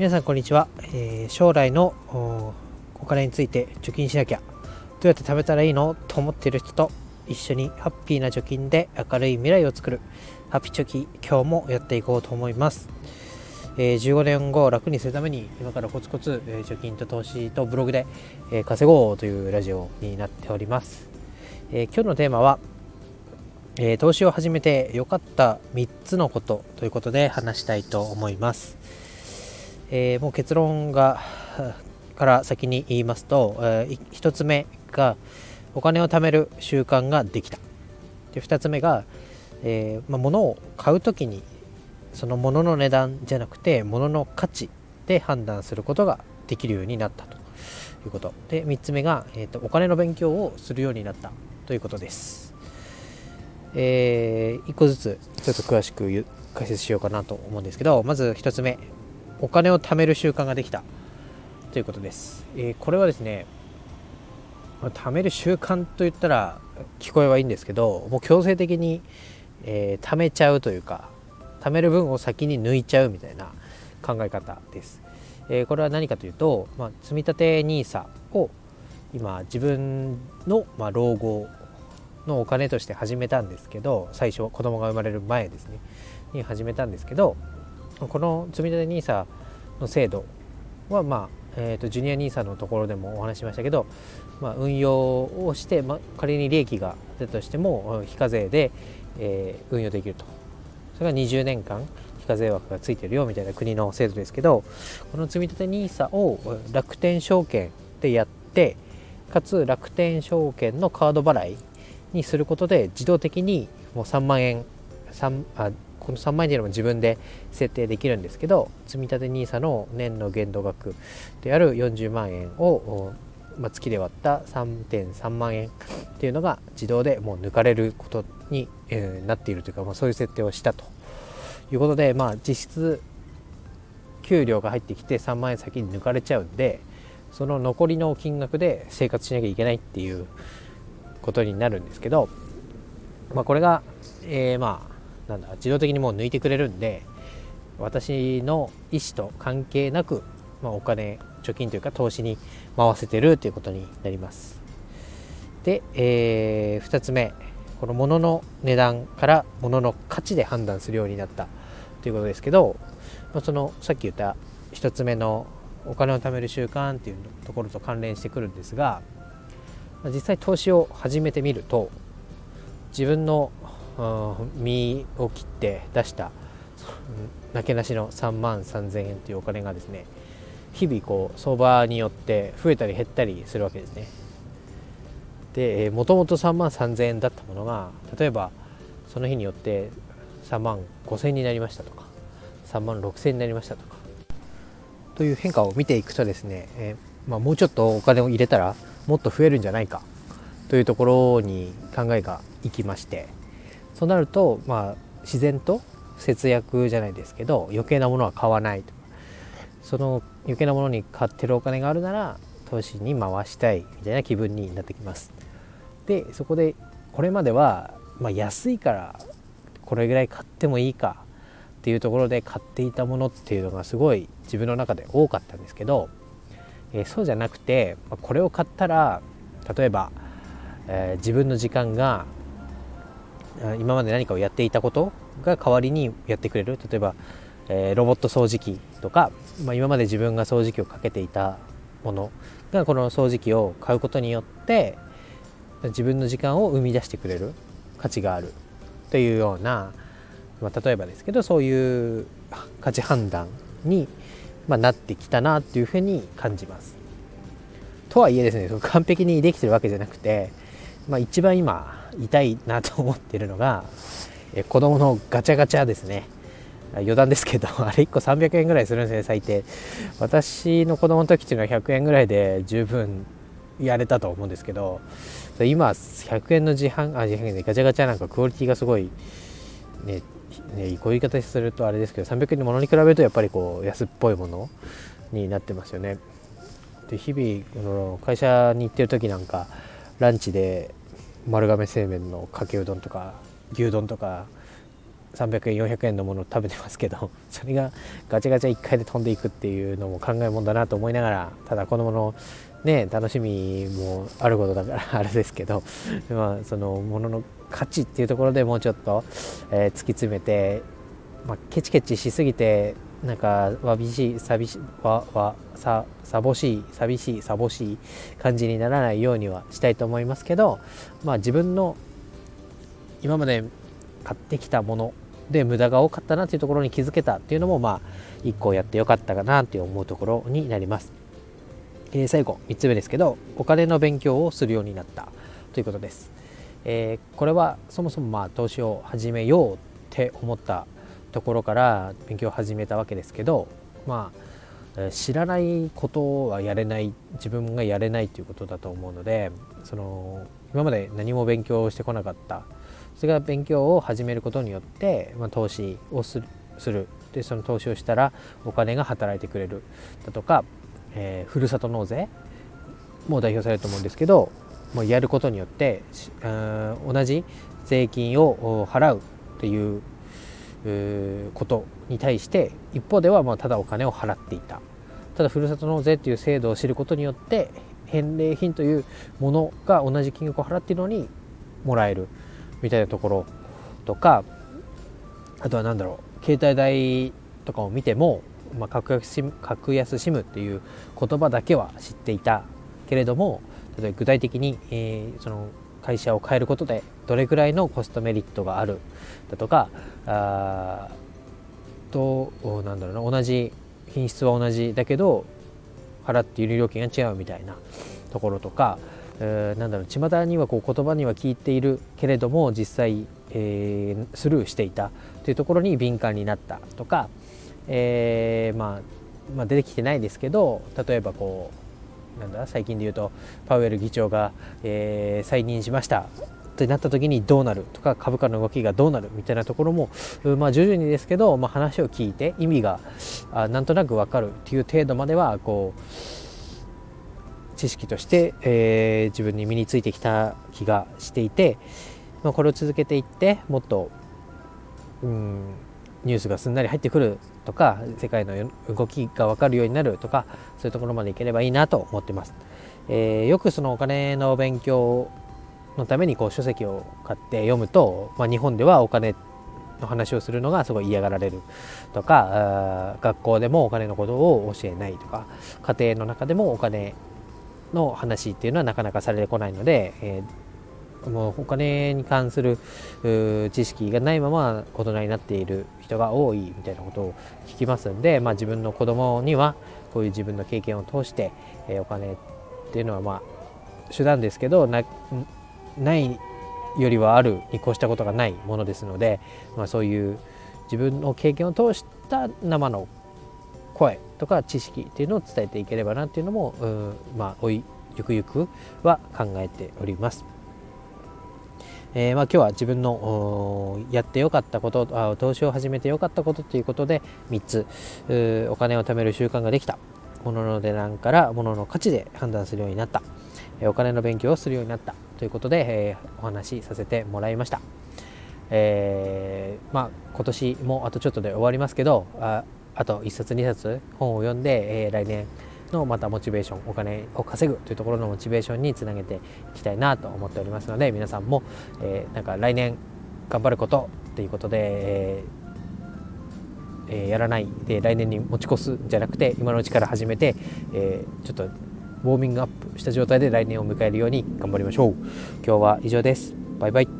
皆さんこんにちは、えー、将来のお金について貯金しなきゃ。どうやって貯めたらいいの？と思っている人と一緒にハッピーな貯金で明るい未来を作る。ハッピーチョキ今日もやっていこうと思います、えー、15年後楽にするために今からコツコツ、え、貯金と投資とブログで、え、稼ごうというラジオになっております、え今日のテーマはえ、投資を始めて良かった3つのことということで話したいと思います。えー、もう結論がから先に言いますと、えー、1つ目がお金を貯める習慣ができた。で2つ目が、えーまあ、物を買う時にその物の値段じゃなくて物の価値で判断することができるようになったと。いうこと。で3つ目が、えーと、お金の勉強をするようになったということです、えー、1個ずつちょっと詳しく解説しようかなと思うんですけどまず1つ目。お金を貯める習慣ができたということです。えー、これはですね、貯める習慣と言ったら聞こえはいいんですけど、もう強制的に、えー、貯めちゃうというか、貯める分を先に抜いちゃうみたいな考え方です。えー、これは何かというと、まあ、積立 NISA を今自分の、まあ、老後のお金として始めたんですけど最初子供が生まれる前ですねに始めたんですけどこの積み立 NISA の制度は、まあえーと、ジュニア NISA のところでもお話しましたけど、まあ、運用をして、まあ、仮に利益が出たとしても非課税で、えー、運用できると。それが20年間非課税枠がついてるよみたいな国の制度ですけどこの積み立 NISA を楽天証券でやってかつ楽天証券のカード払いにすることで自動的にもう3万円3あこの3万円というのも自分で設定できるんですけど積立 NISA の年の限度額である40万円を、まあ、月で割った3.3万円っていうのが自動でもう抜かれることに、えー、なっているというか、まあ、そういう設定をしたということで、まあ、実質給料が入ってきて3万円先に抜かれちゃうんでその残りの金額で生活しなきゃいけないっていうことになるんですけど、まあ、これが、えー、まあなんだ自動的にもう抜いてくれるんで私の意思と関係なく、まあ、お金貯金というか投資に回せてるということになります。で、えー、2つ目この物の値段から物の価値で判断するようになったということですけど、まあ、そのさっき言った1つ目のお金を貯める習慣っていうところと関連してくるんですが実際投資を始めてみると自分の身を切って出したなけなしの3万3000円というお金がですね日々こう相場によって増えたり減ったりするわけですね。でもともと3万3000円だったものが例えばその日によって3万5000円になりましたとか3万6000円になりましたとかという変化を見ていくとですね、え、まあ、もうちょっとお金を入れたらもっと増えるんじゃないかというところに考えがいきましてそうなると、まあ、自然と節約じゃないですけど余計なものは買わないと。その余計なものに買ってるお金があるなら投資に回したいみたいな気分になってきます。でそこでこれまでは、まあ、安いからこれぐらい買ってもいいかっていうところで買っていたものっていうのがすごい自分の中で多かったんですけど、えー、そうじゃなくてこれを買ったら例えば、えー、自分の時間が今まで何かをやっていたことが代わりにやってくれる例えば、えー、ロボット掃除機とか、まあ、今まで自分が掃除機をかけていたものがこの掃除機を買うことによって自分の時間を生み出してくれる価値があるというような、まあ、例えばですけどそういう価値判断に、まあ、なってきたなというふうに感じます。とはいえですね完璧にできてるわけじゃなくて、まあ、一番今痛いなと思ってるのが、え子供のガチャガチャですね。余談ですけど あれ1個300円ぐらいするんですね最低。私の子供の時っていうのは100円ぐらいで十分やれたと思うんですけど今100円の自販あ自販機でガチャガチャなんかクオリティがすごいねねこういう言い方するとあれですけど300円のものに比べるとやっぱりこう安っぽいものになってますよね。で日々この会社に行ってる時なんかランチで丸亀製麺のかけうどんとか牛丼とか300円400円のものを食べてますけど それがガチャガチャ1回で飛んでいくっていうのも考えもんだなと思いながらただ子供のね楽しみもあることだからあれですけど まあそのものの価値っていうところでもうちょっと、えー、突き詰めて、まあ、ケチケチしすぎてなんかわびしい寂しわわささぼしい寂しいさぼしい感じにならないようにはしたいと思いますけどまあ自分の今まで買ってきたもので無駄が多かったなっていうところに気づけたっていうのもまあ一個やってよかったかなって思うところになります、えー、最後3つ目ですけどお金の勉強をするようになったということです、えー、これはそもそもまあ投資を始めようって思ったところから勉強を始めたわけですけどまあ知らないことはやれない自分がやれないということだと思うのでその今まで何も勉強してこなかった。それが勉強を始めることによって、まあ、投資をする。でその投資をしたらお金が働いてくれる。だとか、えー、ふるさと納税も代表されると思うんですけどもうやることによって同じ税金を払うっていうことに対して一方ではまあただお金を払っていた。ただふるさと納税っていう制度を知ることによって返礼品というものが同じ金額を払っているのにもらえるみたいなところとかあとは何だろう携帯代とかを見ても、まあ、格安格安 SIM っていう言葉だけは知っていたけれども例えば具体的に、えー、その会社を変えることでどれぐらいのコストメリットがあるだとかあとなんだろうな同じ品質は同じだけど払っている料金が違うみたいなところとかえー、なんだろう巷にはこう言葉には聞いているけれども実際、えー、スルーしていたというところに敏感になったとか、えー、まあ、まあ、出てきてないですけど例えばこうなんだ最近で言うとパウエル議長が、え再任しました。となった時にどうなるとか株価の動きがどうなるみたいなところも、まあ、徐々にですけど、まあ、話を聞いて意味があなんとなく分かるっていう程度まではこう知識として、えー、自分に身についてきた気がしていて、まあ、これを続けていってもっと、うん、ニュースがすんなり入ってくるとか世界の動きが分かるようになるとかそういうところまでいければいいなと思ってます。えー、よくそのお金の勉強のためにこう書籍を買って読むと、まあ、日本ではお金の話をするのがすごい嫌がられるとか学校でもお金のことを教えないとか家庭の中でもお金の話っていうのはなかなかされてこないので、えー、もうお金に関する知識がないまま大人になっている人が多いみたいなことを聞きますんで、まあ、自分の子供にはこういう自分の経験を通して、えー、お金っていうのはまあ手段ですけどないよりはあるに越したことがないものですので、まあ、そういう自分の経験を通した生の声とか知識っていうのを伝えていければなっていうのも、うまあ、おいゆくゆくは考えております。えー、まあ、今日は自分のやってよかったことあ投資を始めてよかったことということで3つお金を貯める習慣ができた。物の値段から物の価値で判断するようになった、えお金の勉強をするようになった。ということで、えー、お話しさせてもらいました。え、まあ、今年もあとちょっとで終わりますけどああと1冊2冊本を読んで、え、来年のまたモチベーションお金を稼ぐというところのモチベーションにつなげていきたいなと思っておりますので皆さんも、えー、なんか来年頑張ることということで、えーえ、やらないで来年に持ち越すんじゃなくて今のうちから始めて、えー、ちょっとウォーミングアップした状態で来年を迎えるように頑張りましょう。今日は以上です。バイバイ。